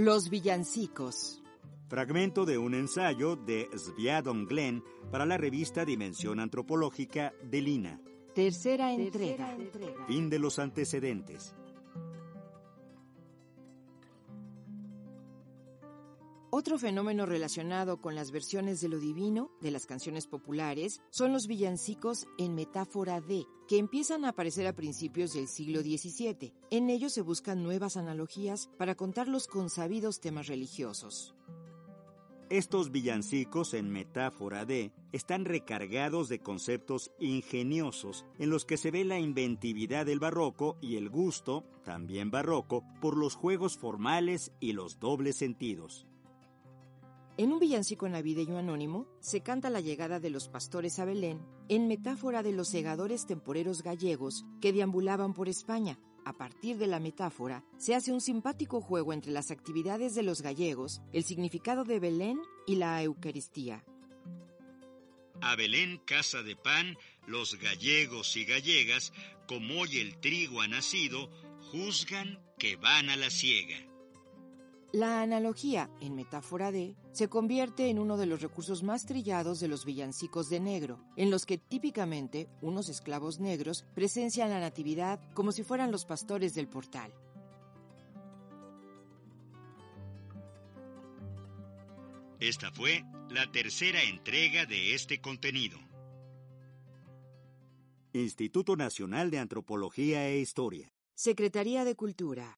Los villancicos. Fragmento de un ensayo de Sviadon Glenn para la revista Dimensión Antropológica de Lina. Tercera entrega. Fin de los antecedentes. Otro fenómeno relacionado con las versiones de lo divino de las canciones populares son los villancicos en metáfora de, que empiezan a aparecer a principios del siglo XVII. En ellos se buscan nuevas analogías para contar los consabidos temas religiosos. Estos villancicos en metáfora de están recargados de conceptos ingeniosos en los que se ve la inventividad del barroco y el gusto, también barroco, por los juegos formales y los dobles sentidos. En un villancico navideño anónimo se canta la llegada de los pastores a Belén en metáfora de los segadores temporeros gallegos que deambulaban por España. A partir de la metáfora, se hace un simpático juego entre las actividades de los gallegos, el significado de Belén y la Eucaristía. A Belén, casa de pan, los gallegos y gallegas, como hoy el trigo ha nacido, juzgan que van a la siega. La analogía, en metáfora de, se convierte en uno de los recursos más trillados de los villancicos de negro, en los que típicamente unos esclavos negros presencian la natividad como si fueran los pastores del portal. Esta fue la tercera entrega de este contenido. Instituto Nacional de Antropología e Historia. Secretaría de Cultura.